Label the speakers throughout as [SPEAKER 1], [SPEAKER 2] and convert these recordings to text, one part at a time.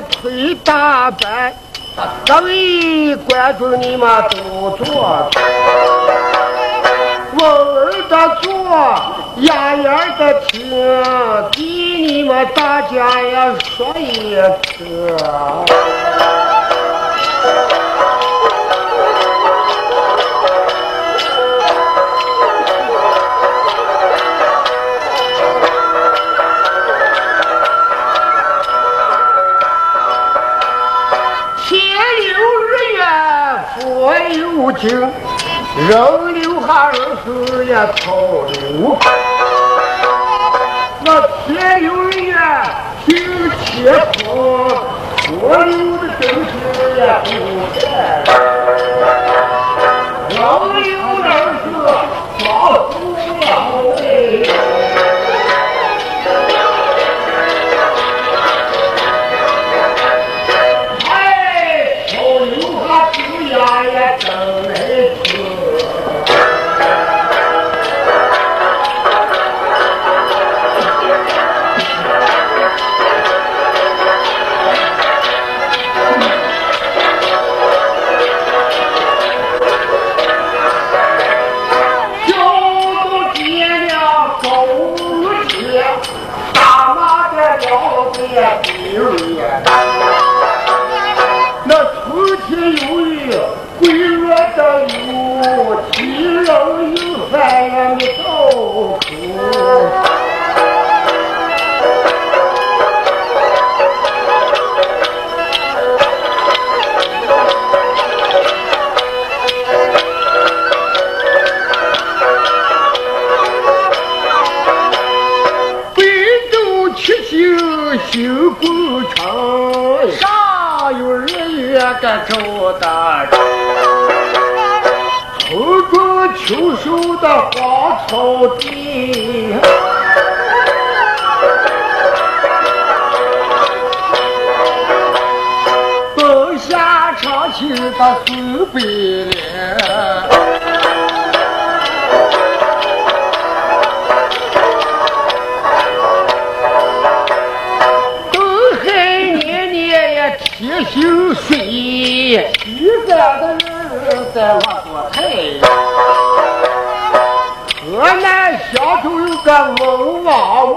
[SPEAKER 1] 推大班，各位观众你们都坐。我儿的坐，眼儿的听，给你们大家呀说一次。听，仍留下儿子也操流。那天有月，听切风，所有的东西也不在。的苏北莲。铁心水，西山的人在我做菜。河南乡中有个孟王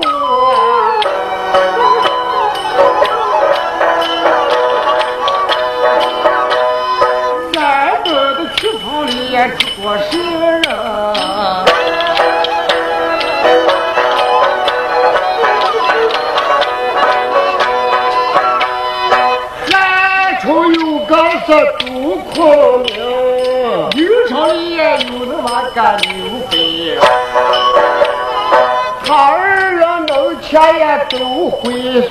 [SPEAKER 1] 也住过神人。杜孔明，刘朝也有那个刘备，他儿俩弄钱也都会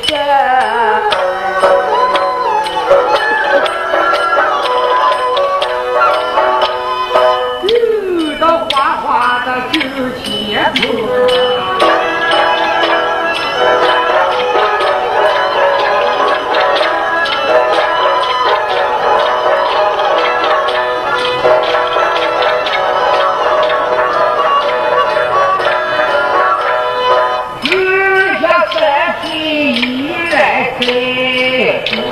[SPEAKER 1] 算，只要自己意来栽，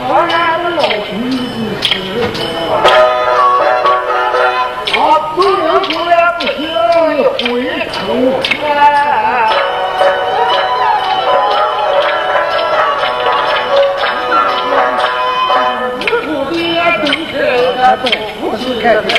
[SPEAKER 1] 我那老夫子。钱多。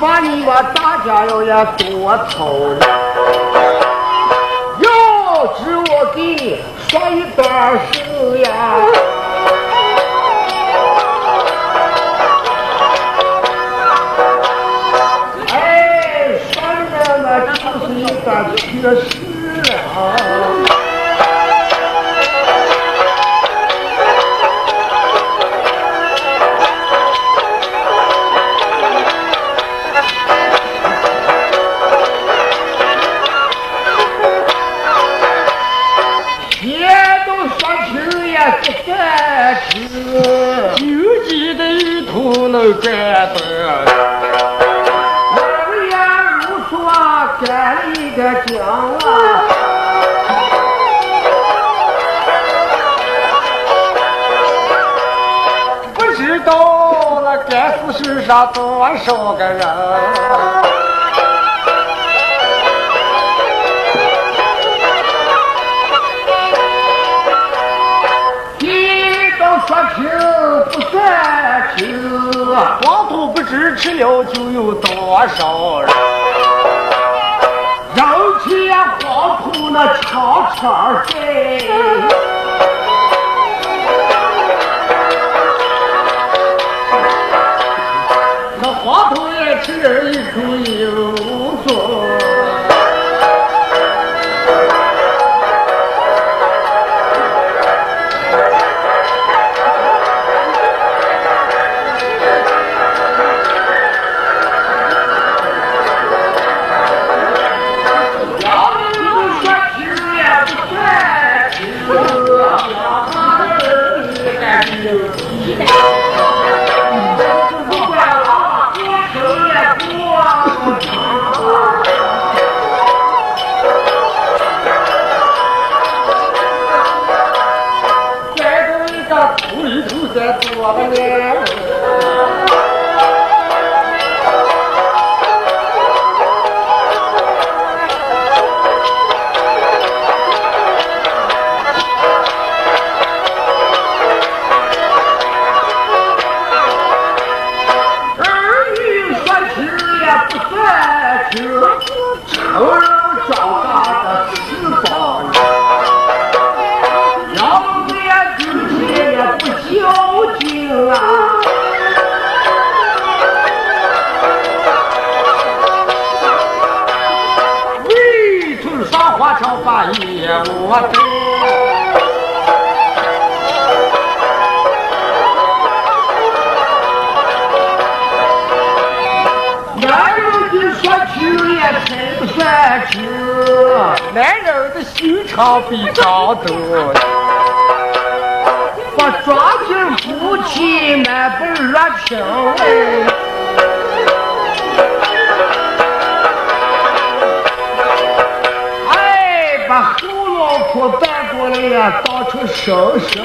[SPEAKER 1] 把你们大家要也多操了，哟，老知我给你说一段事哎呀。说干了一个江啊！
[SPEAKER 2] 不知道那该死世上多少个人，
[SPEAKER 1] 一都说清不算清。
[SPEAKER 2] 黄土不知吃了就有多少人，
[SPEAKER 1] 黄土那长
[SPEAKER 2] 比高多，
[SPEAKER 1] 把庄稼夫妻那不热情哎，把后老婆搬过来呀，当成生生。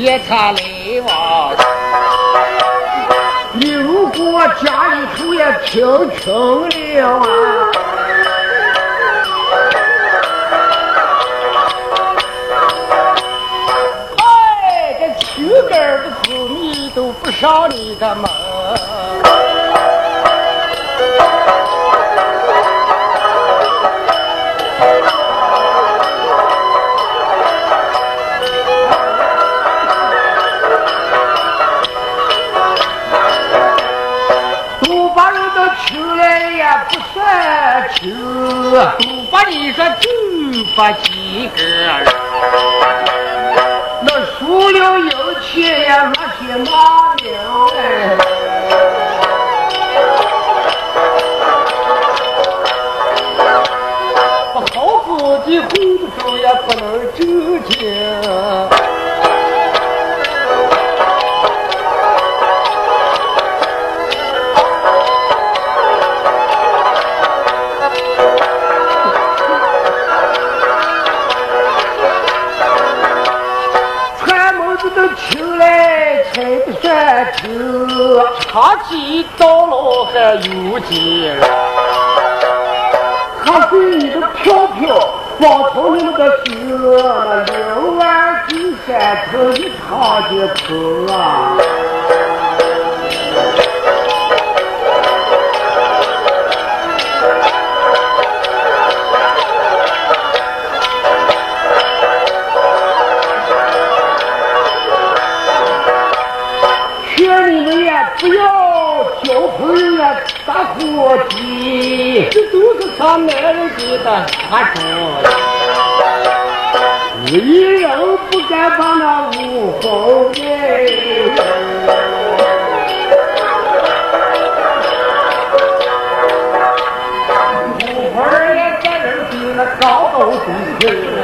[SPEAKER 1] 也
[SPEAKER 2] 他来往。
[SPEAKER 1] 你如果家里头也贫穷了啊，哎，这秋
[SPEAKER 2] 根的
[SPEAKER 1] 子女都不上你的门。
[SPEAKER 2] 赌把你说九八几个人，
[SPEAKER 1] 那输了有钱呀落些马了哎。
[SPEAKER 2] 长期到了还有几人？
[SPEAKER 1] 还是你的票票，光从你们的手，六万九三头一趟就空啊！不要交朋友呀，打伙计。
[SPEAKER 2] 这都是他男人给的他说。
[SPEAKER 1] 为人不该把那无风给。
[SPEAKER 2] 五花儿也在这比那高高中平。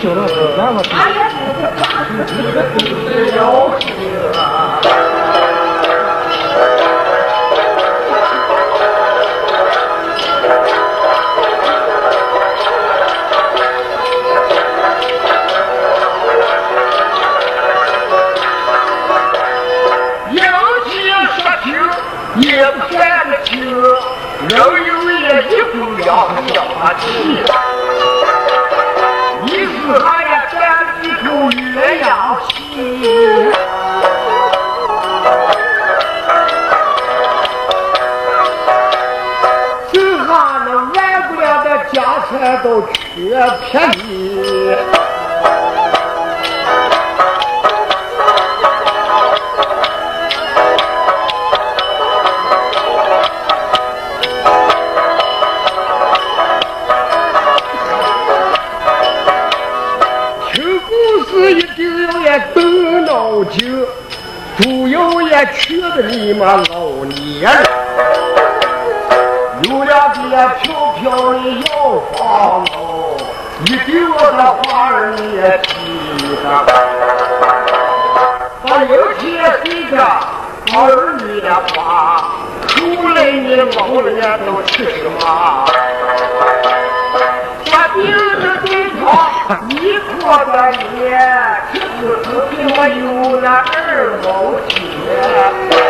[SPEAKER 1] 听了，哎呀，要死啊！有也不算得清，人有也一股要要气。都缺便宜。听故事一定要也动脑筋，主要也缺的你们老年人。的要房喽，一定我的话儿你也记得。把有钱谁家儿女的话，出来你老人都吃什么？我病着对床，你过个年，这不是给我有那二毛钱。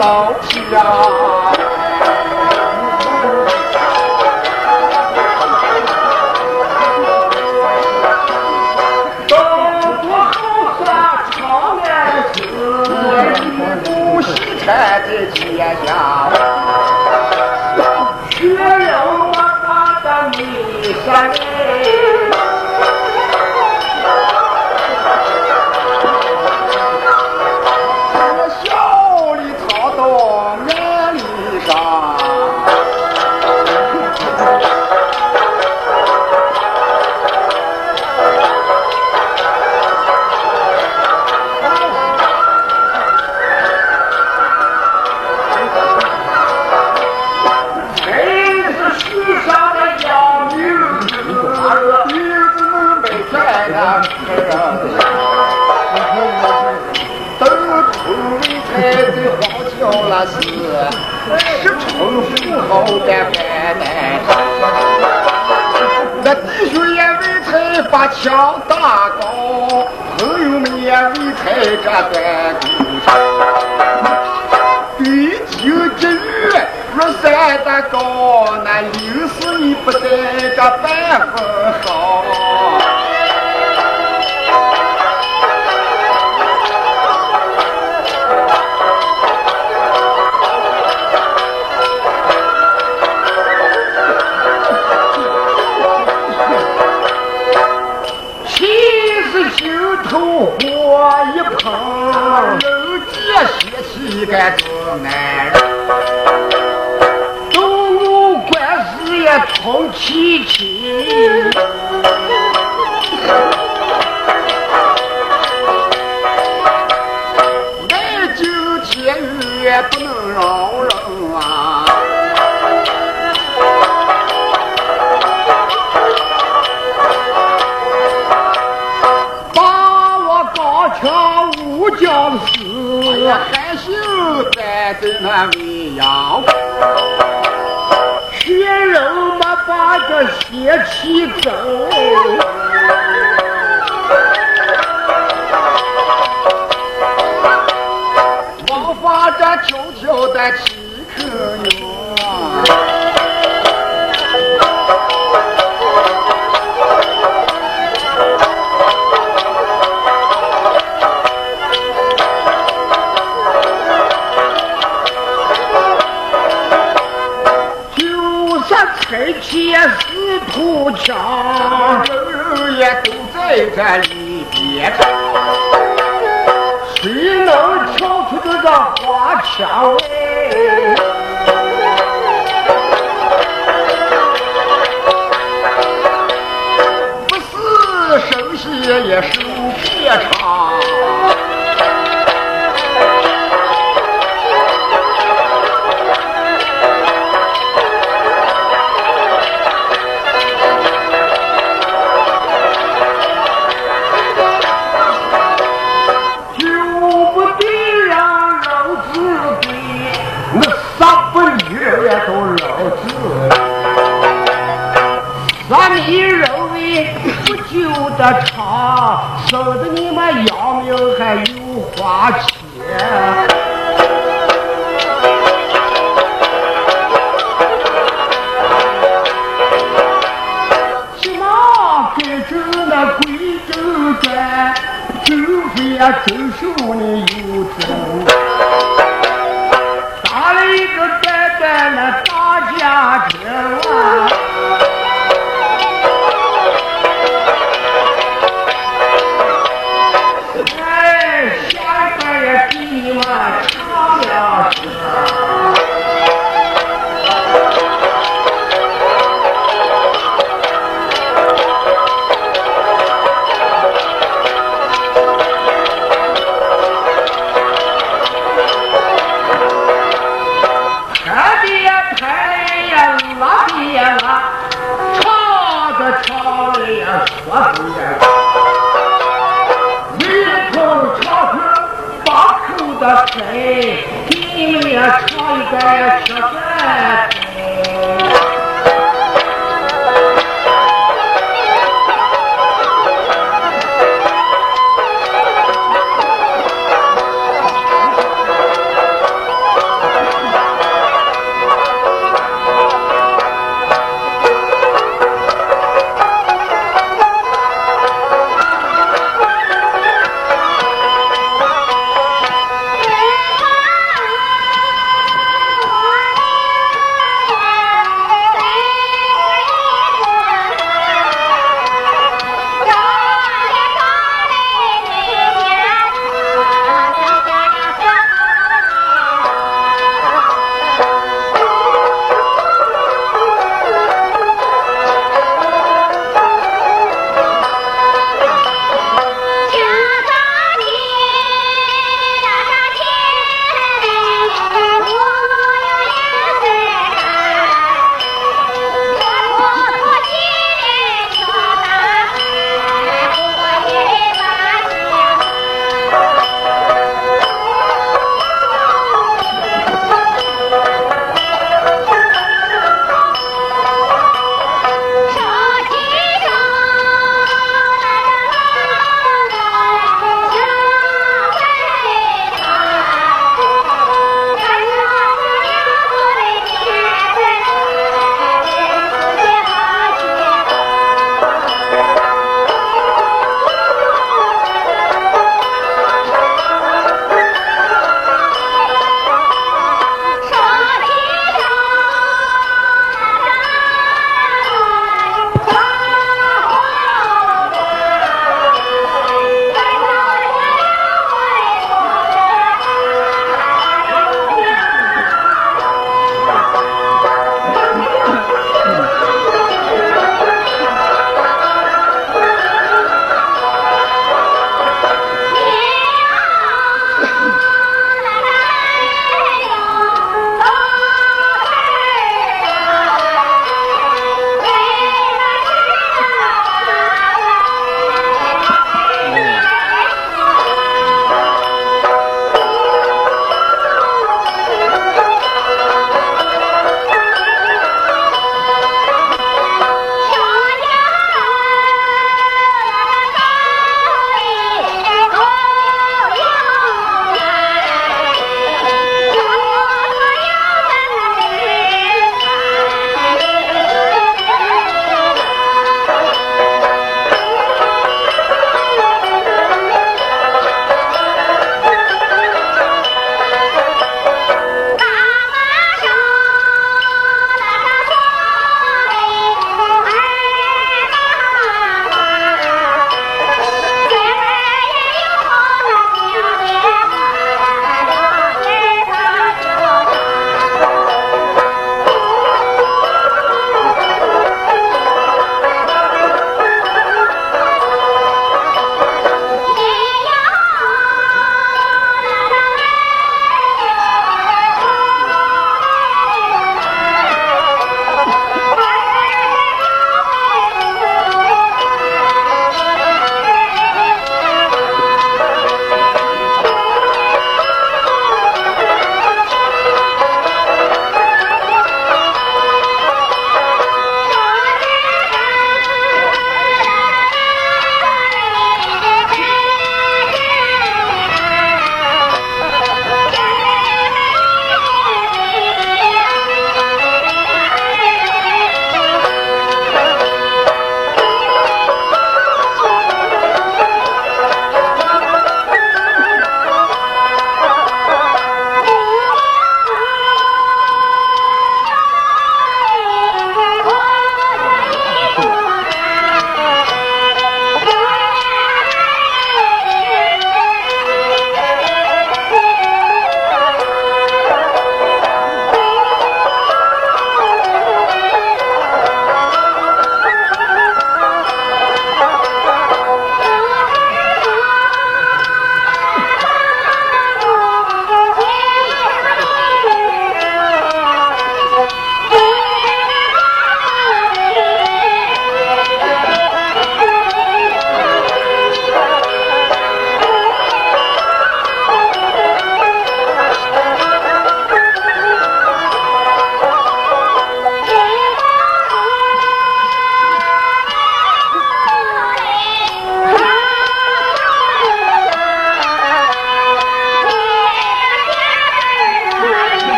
[SPEAKER 1] 到家
[SPEAKER 2] 后边拜拜，那弟兄也为财把枪打高，朋友们也为财这断骨对酒之语若三得高，那临死你不在这半分好。个做男人，
[SPEAKER 1] 东吴官司也通亲戚，
[SPEAKER 2] 在对那未央，
[SPEAKER 1] 血肉没把这血气走，
[SPEAKER 2] 王法这悄悄的起口哟。
[SPEAKER 1] 土墙，
[SPEAKER 2] 人也都在这里边，
[SPEAKER 1] 谁能跳出这个花腔来？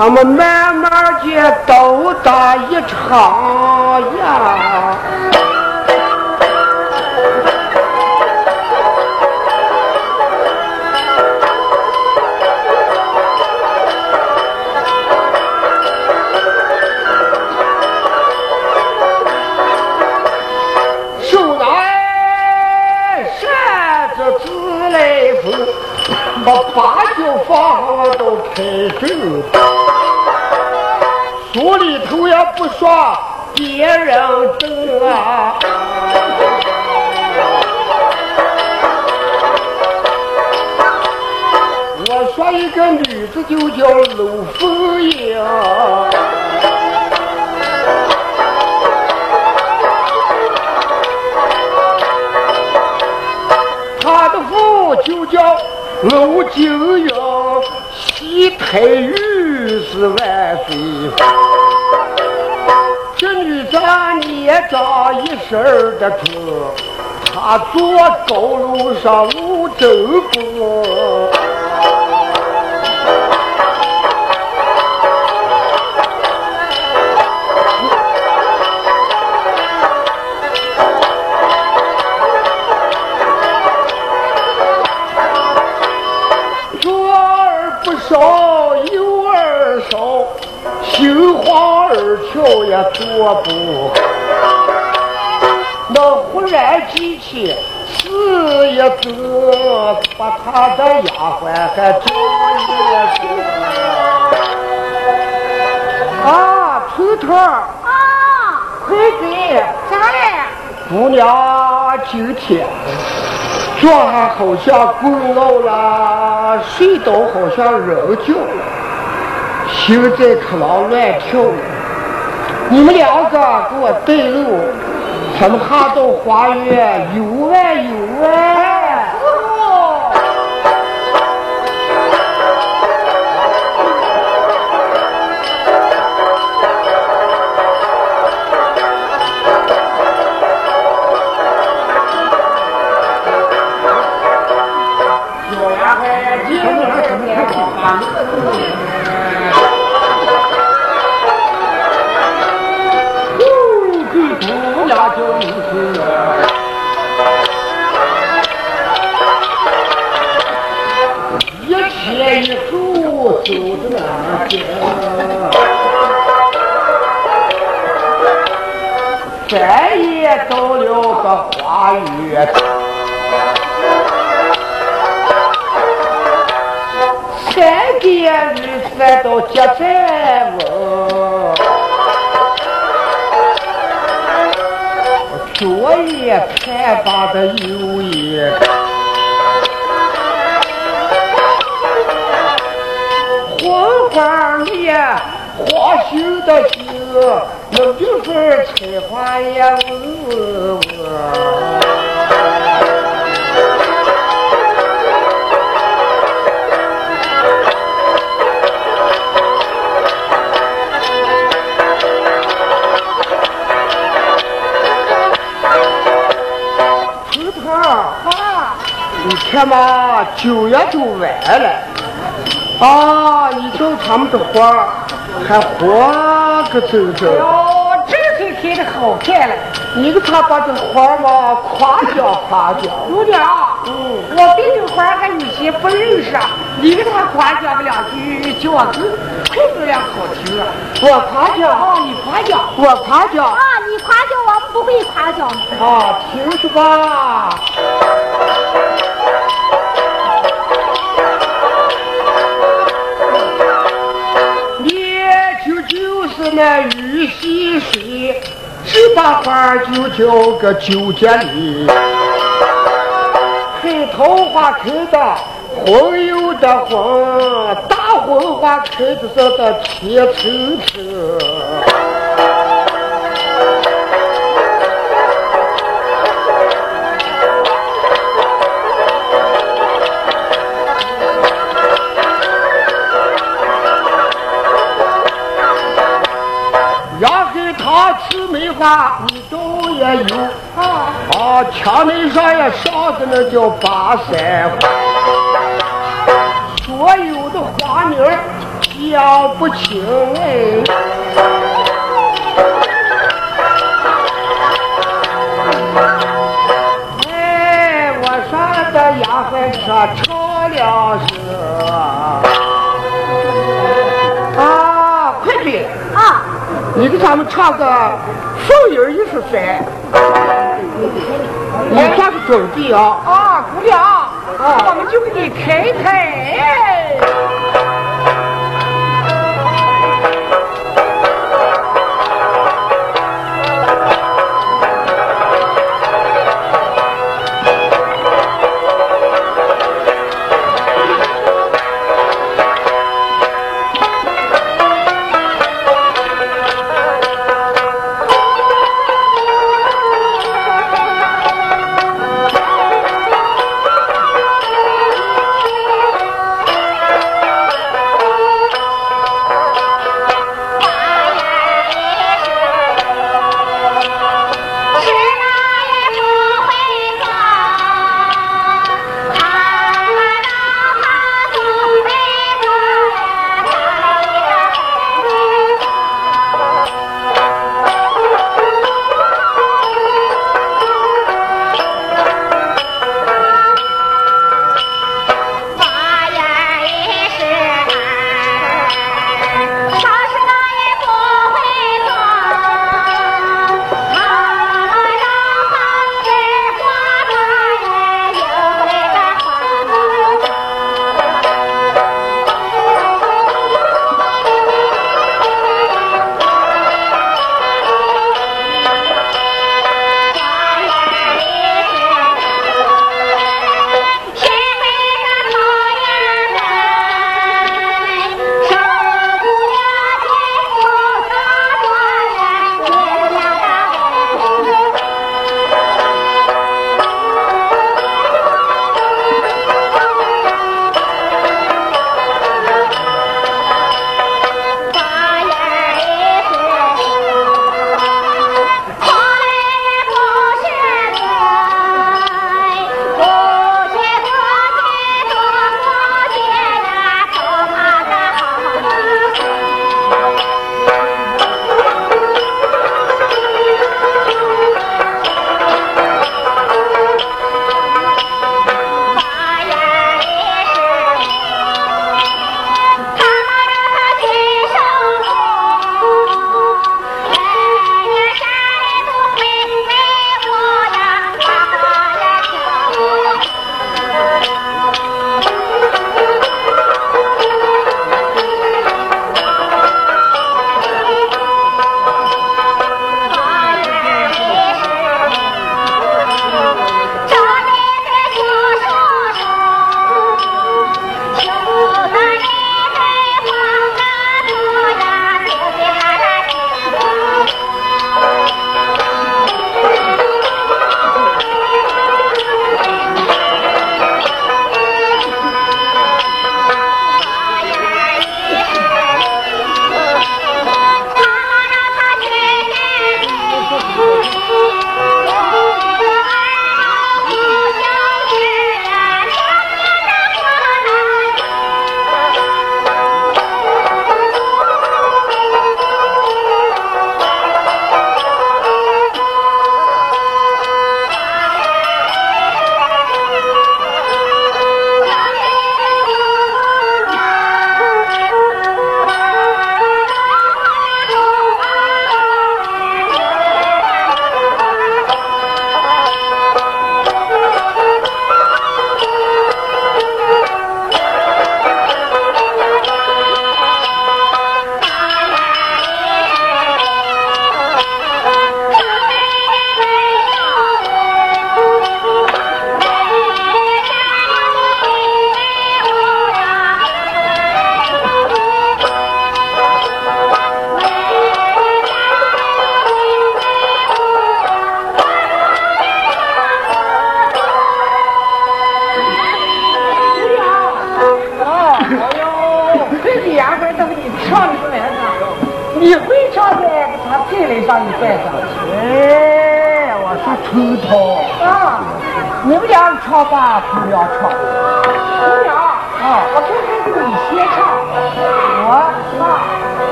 [SPEAKER 1] 他们慢慢的都打一场呀。手来扇着自来风，把八九房都开走。书里头也不说别人的啊。我说一个女子就叫陆凤英。叫陆景英，西太尉是万岁。这女子年长一身的车，她坐高楼上无周公。不好。那忽然记起是一个，把他的丫鬟还叫一声啊，头头儿，
[SPEAKER 3] 啊，
[SPEAKER 1] 快给
[SPEAKER 3] 咋嘞？
[SPEAKER 1] 姑娘今天状还好像滚老了，睡倒好像人叫了，心在可能乱跳了。你们两个给我带路，咱们哈到花园游啊游啊。个花园。三点日三到接站稳，左眼看把的右眼。昏花脸，花羞的心，那就是采花呀！头头儿，
[SPEAKER 3] 啊，
[SPEAKER 1] 你看嘛，酒也都完了。啊，你叫他们的花还活个走走。
[SPEAKER 3] 哟，这个可开的好看了。
[SPEAKER 1] 你给他把这花嘛夸奖夸奖。
[SPEAKER 3] 姑娘，嗯，我对这花还有些不认识，你给他夸奖个两句，叫我更快点两好听啊。
[SPEAKER 1] 我夸奖，
[SPEAKER 3] 啊，你夸奖
[SPEAKER 1] 我夸奖。
[SPEAKER 3] 啊，你夸奖我们不会夸奖。
[SPEAKER 1] 啊，听着吧。那鱼戏水，十八花就叫个九节里。黑桃花开的红油的红，大红花开的是的铁车车。你都也有啊啊，墙内上也上的那叫八山花，所有的花名讲不清哎。哎，我上的丫鬟说唱了声啊，快点啊，你给咱们唱个。凤音一十三，你算是准备啊！
[SPEAKER 3] 啊，姑娘，我们就给你开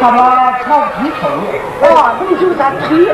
[SPEAKER 1] 咱们唱皮首啊那么就咱皮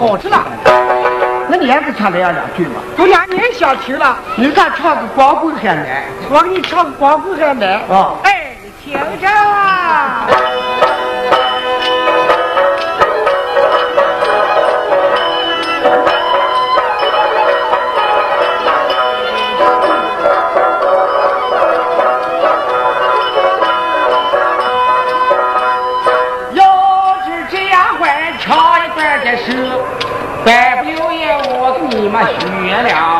[SPEAKER 1] 好吃辣，
[SPEAKER 4] 那你还不唱那样两句嘛？
[SPEAKER 1] 都两年小听了，
[SPEAKER 4] 你再唱个光棍还难，
[SPEAKER 1] 我给你唱个光棍还难。
[SPEAKER 4] 啊，
[SPEAKER 1] 哎，你听着。慢你了。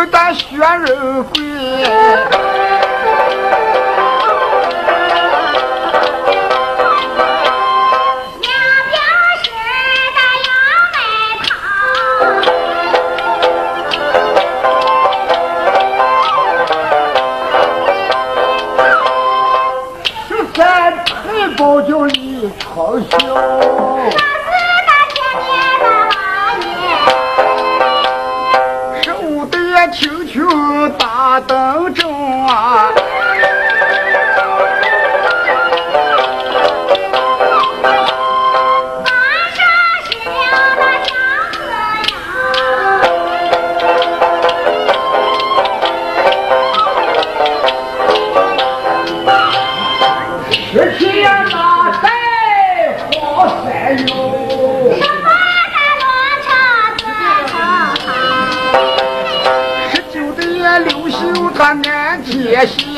[SPEAKER 1] 又打
[SPEAKER 4] 薛仁贵。等着我就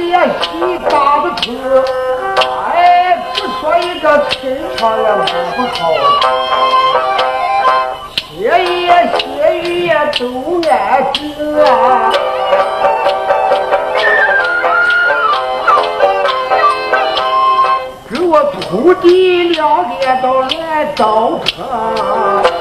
[SPEAKER 4] 也平常也安不好，雪也雪雨也都安静啊！给我徒弟
[SPEAKER 2] 两镰都
[SPEAKER 1] 来找他。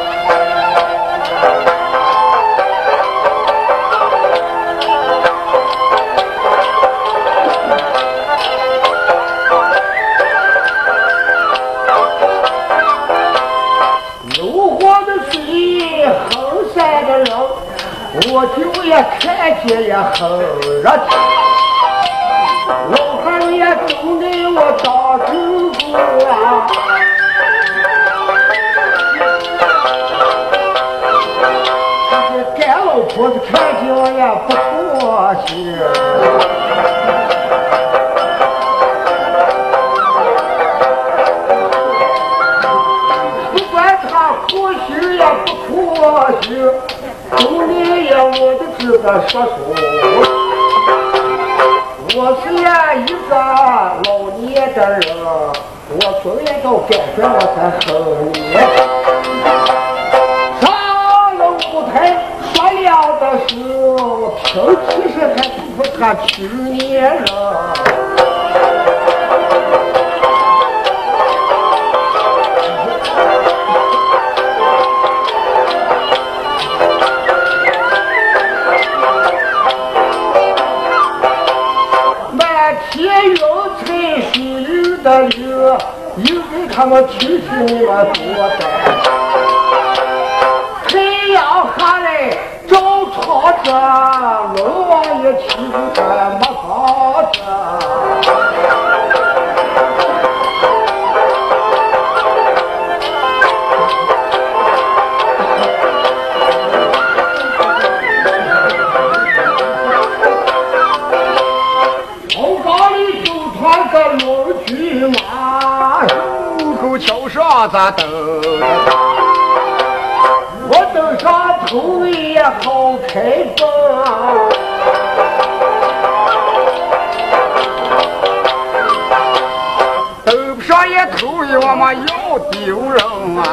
[SPEAKER 1] 也看见也很热情，老汉也总给我当主公啊！这干老婆子看见我也不高兴，个说，我是呀一个老年的人，我从来都感觉我才恨你。上了舞台说了的是，听其实还不如他去年人。他们去去你们多的，太阳下来照窗子，龙王爷
[SPEAKER 2] 咋兜？
[SPEAKER 1] 我登上头也好开放，
[SPEAKER 2] 兜不上也头，我们要丢人啊！